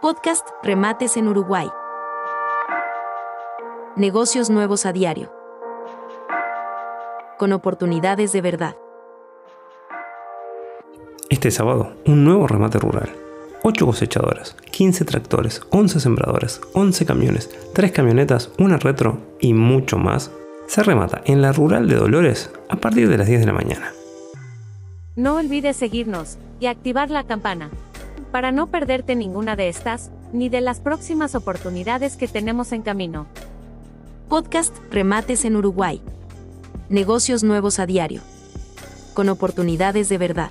Podcast Remates en Uruguay. Negocios nuevos a diario. Con oportunidades de verdad. Este sábado, un nuevo remate rural. 8 cosechadoras, 15 tractores, 11 sembradoras, 11 camiones, 3 camionetas, una retro y mucho más se remata en la Rural de Dolores a partir de las 10 de la mañana. No olvides seguirnos y activar la campana para no perderte ninguna de estas, ni de las próximas oportunidades que tenemos en camino. Podcast Remates en Uruguay. Negocios nuevos a diario. Con oportunidades de verdad.